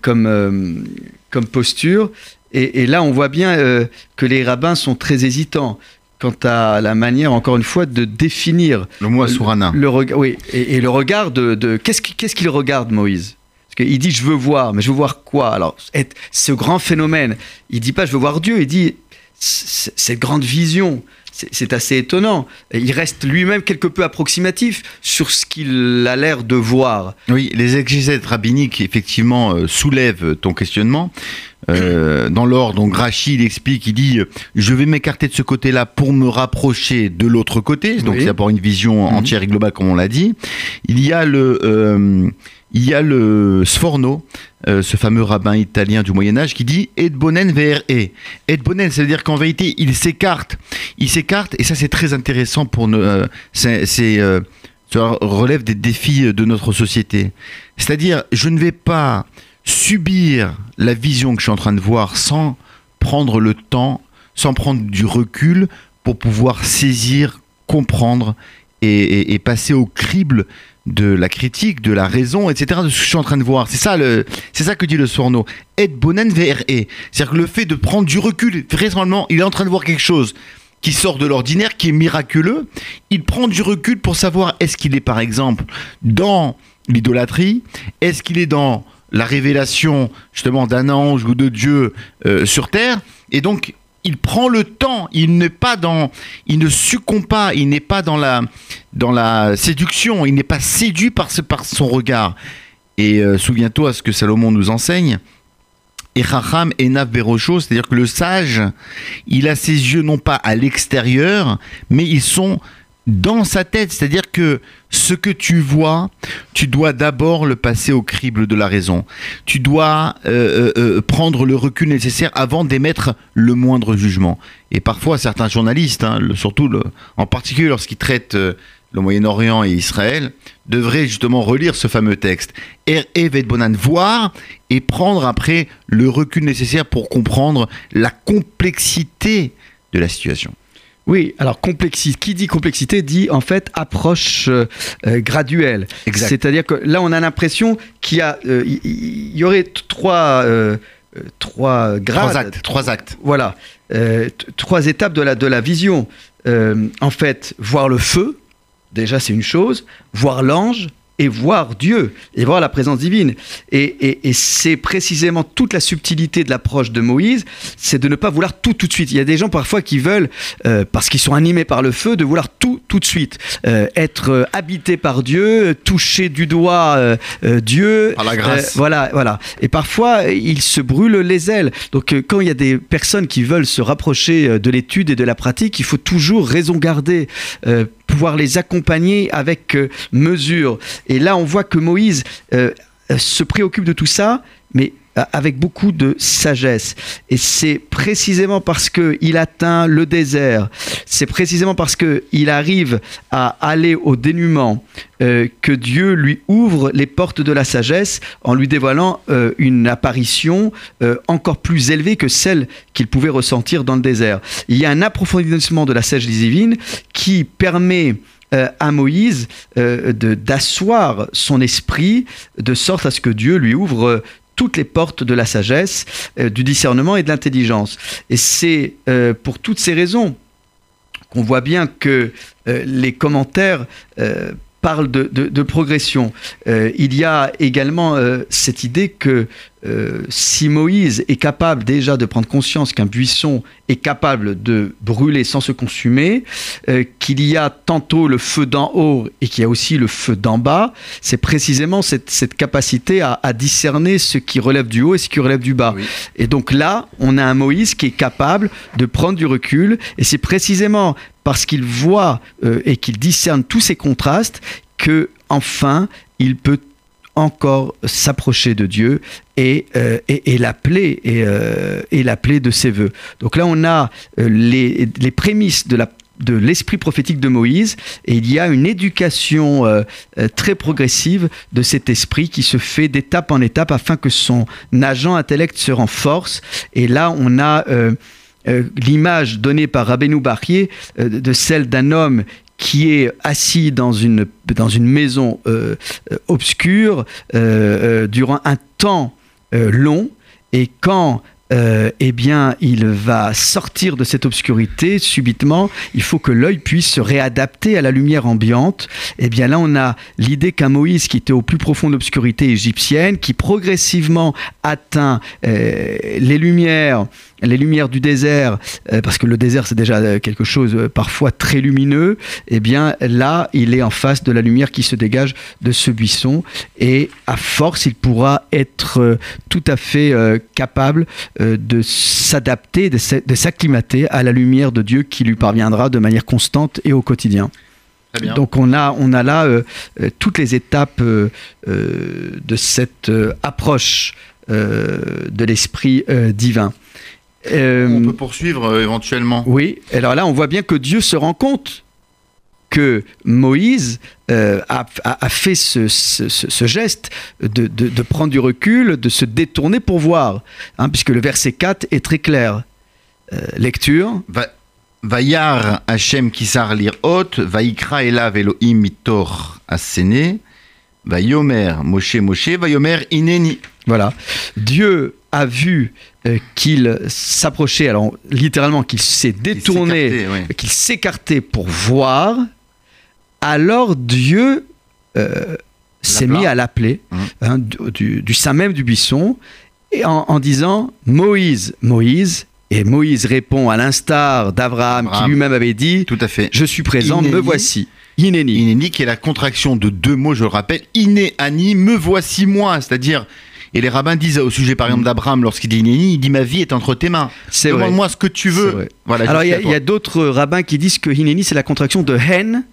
comme, comme posture. Et, et là, on voit bien euh, que les rabbins sont très hésitants quant à la manière, encore une fois, de définir Le mot Asurana. le regard, oui, et, et le regard de, de- qu'est-ce qu'il regarde Moïse? Parce qu'il dit je veux voir, mais je veux voir quoi? Alors ce grand phénomène, il dit pas je veux voir Dieu, il dit cette grande vision. C'est assez étonnant. Il reste lui-même quelque peu approximatif sur ce qu'il a l'air de voir. Oui, les exégètes rabbiniques, effectivement, euh, soulèvent ton questionnement. Euh, dans l'ordre, donc Rachi, il explique, il dit Je vais m'écarter de ce côté-là pour me rapprocher de l'autre côté. Donc, Oui. c'est d'abord une vision Mhm. entière et globale, comme on l'a dit. Il y a le. euh, il y a le Sforno, euh, ce fameux rabbin italien du Moyen Âge, qui dit Et bonen vers e. Et bonen, ça veut dire qu'en vérité, il s'écarte. Il s'écarte, et ça c'est très intéressant pour nous. euh, c'est, euh, ça relève des défis de notre société. C'est-à-dire, je ne vais pas subir la vision que je suis en train de voir sans prendre le temps, sans prendre du recul pour pouvoir saisir, comprendre et, et- et passer au crible de la critique, de la raison, etc., de ce que je suis en train de voir. C'est ça, c'est ça que dit le Sorno. Et bonen VRE. C'est-à-dire que le fait de prendre du recul, vraisemblablement, il est en train de voir quelque chose qui sort de l'ordinaire, qui est miraculeux. Il prend du recul pour savoir est-ce qu'il est, par exemple, dans l'idolâtrie? Est-ce qu'il est dans la révélation, justement, d'un ange ou de Dieu euh, sur terre? Et donc, il prend le temps, il n'est pas dans, il ne succombe pas, il n'est pas dans la, dans la séduction, il n'est pas séduit par, ce, par son regard. Et euh, souviens-toi ce que Salomon nous enseigne. Et Chacham et Berocho, c'est-à-dire que le sage, il a ses yeux non pas à l'extérieur, mais ils sont dans sa tête. C'est-à-dire que ce que tu vois, tu dois d'abord le passer au crible de la raison. Tu dois euh, euh, euh, prendre le recul nécessaire avant d'émettre le moindre jugement. Et parfois, certains journalistes, hein, surtout le- en particulier lorsqu'ils traitent euh, le Moyen-Orient et Israël, devraient justement relire ce fameux texte. Er Evet Bonan, voir et prendre après le recul nécessaire pour comprendre la complexité de la situation. Oui, alors complexité. Qui dit complexité dit en fait approche euh, euh, graduelle. Exact. C'est-à-dire que là, on a l'impression qu'il y a, euh, y, aurait trois, euh, trois grades. Trois actes. Trois actes. Voilà, trois étapes de la, de la vision. En fait, voir le feu, déjà c'est une chose, voir l'ange et voir Dieu, et voir la présence divine. Et, et- et c'est précisément toute la subtilité de l'approche de Moïse, c'est de ne pas vouloir tout tout de suite. Il y a des gens parfois qui veulent, euh, parce qu'ils sont animés par le feu, de vouloir tout tout de suite. Euh, être euh, habité par Dieu, toucher du doigt Dieu. Par la grâce. Voilà, voilà. Et parfois, ils se brûlent les ailes. Donc, quand il y a des personnes qui veulent se rapprocher de l'étude et de la pratique, il faut toujours raison garder. Pouvoir les accompagner avec euh, mesure. Et là, on voit que Moïse euh, euh, se préoccupe de tout ça, mais avec beaucoup de sagesse. Et c'est précisément parce qu'il atteint le désert, c'est précisément parce qu'il arrive à aller au dénuement euh, que Dieu lui ouvre les portes de la sagesse en lui dévoilant euh, une apparition euh, encore plus élevée que celle qu'il pouvait ressentir dans le désert. Il y a un approfondissement de la sagesse divine qui permet à Moïse d'asseoir son esprit de sorte à ce que Dieu lui ouvre toutes les portes de la sagesse, du discernement et de l'intelligence. Et c'est pour toutes ces raisons qu'on voit bien que euh, les commentaires parlent de, de- de progression. Euh, il y a également euh, cette idée que euh, si Moïse est capable déjà de prendre conscience qu'un buisson est capable de brûler sans se consumer, euh, qu'il y a tantôt le feu d'en haut et qu'il y a aussi le feu d'en bas, c'est précisément cette, cette capacité à, à discerner ce qui relève du haut et ce qui relève du bas. Oui. Et donc là, on a un Moïse qui est capable de prendre du recul, et c'est précisément parce qu'il voit euh, et qu'il discerne tous ces contrastes que enfin il peut encore s'approcher de Dieu et, euh, euh, l'appeler de ses voeux. Donc là, on a les, prémices de l'esprit prophétique de Moïse et il y a une éducation très progressive de cet esprit qui se fait d'étape en étape afin que son agent intellect se renforce et là on a euh, l'image donnée par Rabbeinu Barrier euh, de celle d'un homme qui est assis dans une, maison euh, obscure durant un temps long et quand euh, eh bien, il va sortir de cette obscurité subitement. Il faut que l'œil puisse se réadapter à la lumière ambiante. Eh bien, là, on a l'idée qu'un Moïse qui était au plus profond de l'obscurité égyptienne, qui progressivement atteint euh, les lumières, les lumières du désert, euh, parce que le désert c'est déjà quelque chose parfois très lumineux. Eh bien, là, il est en face de la lumière qui se dégage de ce buisson, et à force, il pourra être tout à fait capable de s'adapter, de s'acclimater à la lumière de Dieu qui lui parviendra de manière constante et au quotidien. Donc on a, on a là euh, euh, toutes les étapes euh, euh, de cette euh, approche euh, de l'esprit euh, divin. Euh, On peut poursuivre euh, éventuellement. oui, alors là on voit bien que Dieu se rend compte que Moïse euh, a, fait ce, ce- ce- ce geste de, de- de prendre du recul, de se détourner pour voir, hein, puisque le verset 4 est très clair. Euh, lecture. Va- Vayar Hashem Kisar Lirot, Vaikra Elav Elohim Mitor Asene, Vayomer Moshe Moshe, Vayomer Ineni. Voilà. Dieu a vu euh, qu'il s'approchait, alors littéralement qu'il s'est détourné, s'écartait, ouais. qu'il s'écartait pour voir. Alors Dieu euh, s'est mis à l'appeler Mhm. hein, du, sein même du buisson et en, en disant Moïse, Moïse. Et Moïse répond à l'instar d'Abraham qui lui-même avait dit Tout à fait. Je suis présent, me Inéni. voici. Inéni. Ineni qui est la contraction de deux mots, je le rappelle, Iné Ani, me voici moi, c'est-à-dire, et les rabbins disent au sujet par exemple d'Abraham lorsqu'il dit Inéni, il dit ma vie est entre tes mains. C'est vrai. Demande-moi ce que tu veux. Voilà. Alors il y a, a d'autres rabbins qui disent que Hineni c'est la contraction de Hen,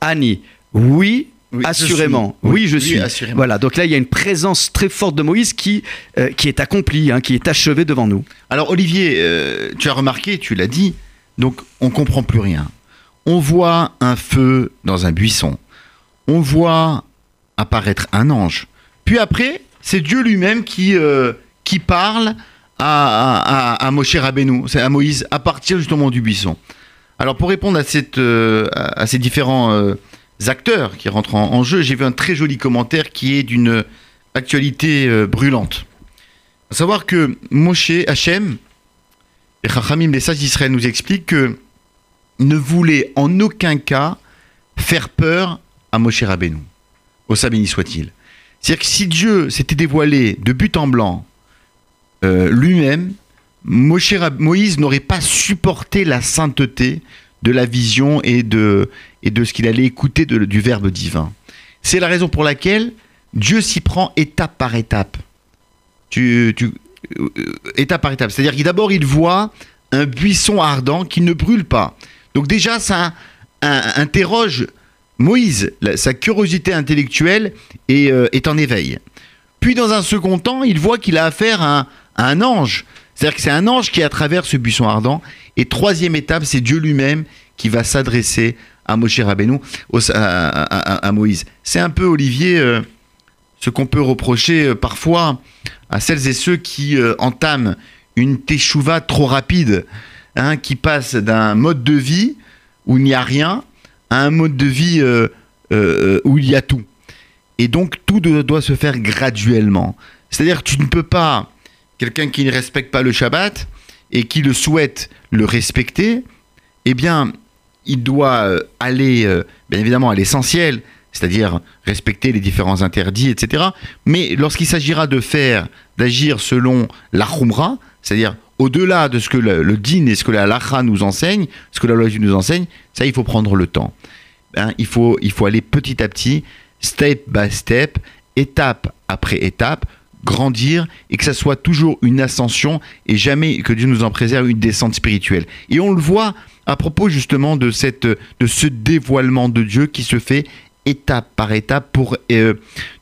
Ani. Oui, assurément. Oui, je Oui, suis. assurément. Voilà, donc là il y a une présence très forte de Moïse qui, euh, qui est accomplie, hein, qui est achevée devant nous. Alors Olivier, euh, tu as remarqué, tu l'as dit, donc on comprend plus rien. On voit un feu dans un buisson. On voit apparaître un ange. Puis après, c'est Dieu lui-même qui, euh, qui parle à, à, à, à Moshe Rabbeinu, c'est à Moïse, à partir justement du buisson. Alors pour répondre à, euh, ces différents euh, acteurs qui rentrent en, jeu, j'ai vu un très joli commentaire qui est d'une actualité euh, brûlante. À savoir que Moshe Hachem, et Chachamim, les sages d'Israël nous expliquent que ne voulait en aucun cas faire peur à Moshe Rabbeinu. Au béni soit-il. C'est-à-dire que si Dieu s'était dévoilé de but en blanc lui-même, Moïse n'aurait pas supporté la sainteté de la vision et de, et de ce qu'il allait écouter du Verbe divin. C'est la raison pour laquelle Dieu s'y prend étape par étape. Tu, euh, étape par étape. C'est-à-dire que d'abord, il voit un buisson ardent qui ne brûle pas. Donc déjà, un- interroge Moïse. Sa curiosité intellectuelle est, euh, est en éveil. Puis dans un second temps, il voit qu'il a affaire à un ange. C'est-à-dire que c'est un ange qui à travers ce buisson ardent. Et troisième étape, c'est Dieu lui-même qui va s'adresser à Moshe Rabbeinu, à, Moïse. C'est un peu, Olivier, euh, ce qu'on peut reprocher euh, parfois à celles et ceux qui euh, entament une teshuva trop rapide, hein, qui passe d'un mode de vie où il n'y a rien à un mode de vie où il y a tout. Et donc tout doit se faire graduellement. C'est-à-dire que tu ne peux pas, quelqu'un qui ne respecte pas le Shabbat et qui le souhaite le respecter, eh bien, il doit euh, aller, euh, bien évidemment, à l'essentiel, c'est-à-dire respecter les différents interdits, etc. Mais lorsqu'il s'agira de faire, d'agir selon la Khumra, c'est-à-dire au-delà de ce que le, le et ce que la lacha nous enseigne, ce que la loi nous enseigne, ça, il faut prendre le temps. Ben, il, faut, il faut aller petit à petit, step by step, étape après étape, grandir et que ça soit toujours une ascension et jamais que Dieu nous en préserve une descente spirituelle. Et on le voit à propos justement de, ce dévoilement de Dieu qui se fait étape par étape pour euh,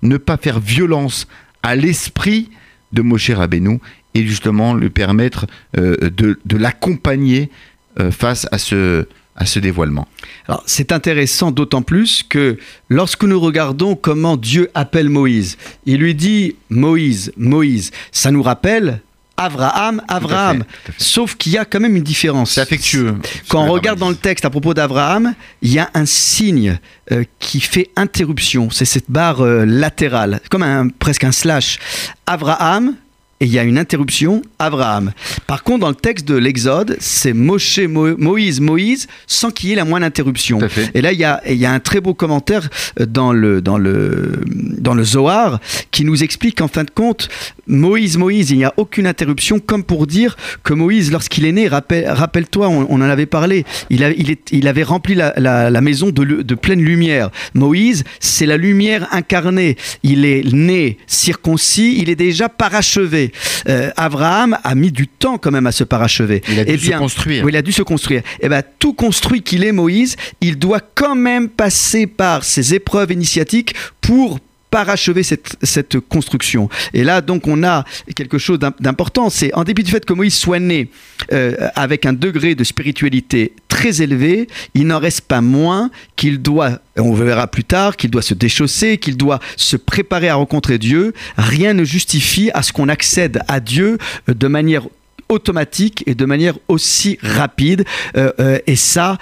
ne pas faire violence à l'esprit de Moshe Rabbeinu et justement lui permettre euh, de, de l'accompagner euh, face à ce, à ce dévoilement. Alors, c'est intéressant d'autant plus que lorsque nous regardons comment Dieu appelle Moïse, il lui dit Moïse, Moïse. Ça nous rappelle Abraham, Abraham. tout à fait. Sauf qu'il y a quand même une différence. C'est affectueux. Quand on regarde dans le texte à propos d'Abraham, il y a un signe euh, qui fait interruption. C'est cette barre euh, latérale, comme un, presque un slash. Abraham, et il y a une interruption, Abraham. Par contre, dans le texte de l'Exode, c'est Moshe, Mo- Moïse, Moïse, sans qu'il y ait la moindre interruption. Et là, il y a, il y a un très beau commentaire euh, dans le, dans le, dans le Zohar qui nous explique qu'en fin de compte, Moïse, Moïse, il n'y a aucune interruption, comme pour dire que Moïse, lorsqu'il est né, rappelle- rappelle-toi, on, on en avait parlé, il, a- il, est- il avait rempli la, la- la maison de pleine lumière. Moïse, c'est la lumière incarnée. Il est né circoncis, il est déjà parachevé. Euh, Abraham a mis du temps quand même à se parachever. Il a dû Eh se construire. oui, il a dû se construire. Et ben tout construit qu'il est Moïse, il doit quand même passer par ces épreuves initiatiques pour parachever cette, cette construction. Et là, donc, on a quelque chose d'im- d'important. C'est en dépit du fait que Moïse soit né euh, avec un degré de spiritualité très élevé, il n'en reste pas moins qu'il doit, on verra plus tard, qu'il doit se déchausser, qu'il doit se préparer à rencontrer Dieu. Rien ne justifie à ce qu'on accède à Dieu euh, de manière automatique et de manière aussi rapide. Euh, et ça,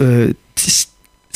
euh,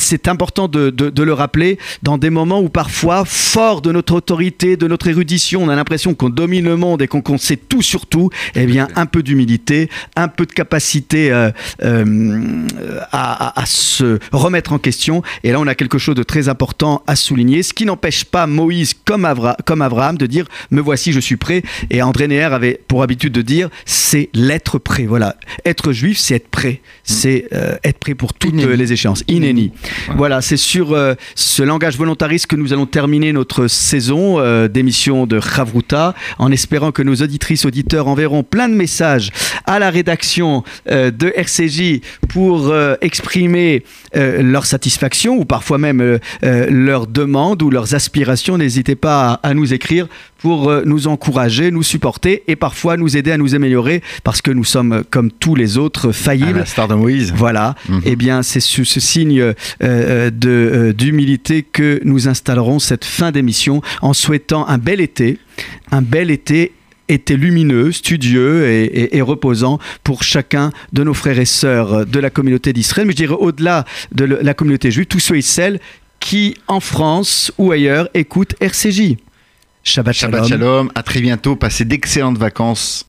c'est important de, de- de le rappeler dans des moments où parfois, fort de notre autorité, de notre érudition, on a l'impression qu'on domine le monde et qu'on sait tout sur tout. Eh bien, un peu d'humilité, un peu de capacité euh, euh, à, à- à se remettre en question. Et là, on a quelque chose de très important à souligner, ce qui n'empêche pas Moïse, comme, Avra- comme Abraham, de dire Me voici, je suis prêt. Et André Neher avait pour habitude de dire C'est l'être prêt. Voilà. Être juif, c'est être prêt. C'est euh, être prêt pour toutes Inéni. les échéances. Inéni. Voilà, c'est sur euh, ce langage volontariste que nous allons terminer notre saison euh, d'émission de Chavruta, en espérant que nos auditrices, auditeurs enverront plein de messages à la rédaction euh, de RCJ pour exprimer leur satisfaction ou parfois même leurs demandes ou leurs aspirations. N'hésitez pas à nous écrire pour euh, nous encourager, nous supporter et parfois nous aider à nous améliorer parce que nous sommes, euh, comme tous les autres, À faillibles. la star de Moïse. Voilà, Mhm. eh bien c'est sous ce signe euh, d'humilité que nous installerons cette fin d'émission en souhaitant un bel été, un bel été été lumineux, studieux et, et- et reposant pour chacun de nos frères et sœurs de la communauté d'Israël, mais je dirais au-delà de la communauté juive, tous ceux et celles qui, en France ou ailleurs, écoutent RCJ. Shabbat, Shabbat shalom. shalom, à très bientôt, passez d'excellentes vacances.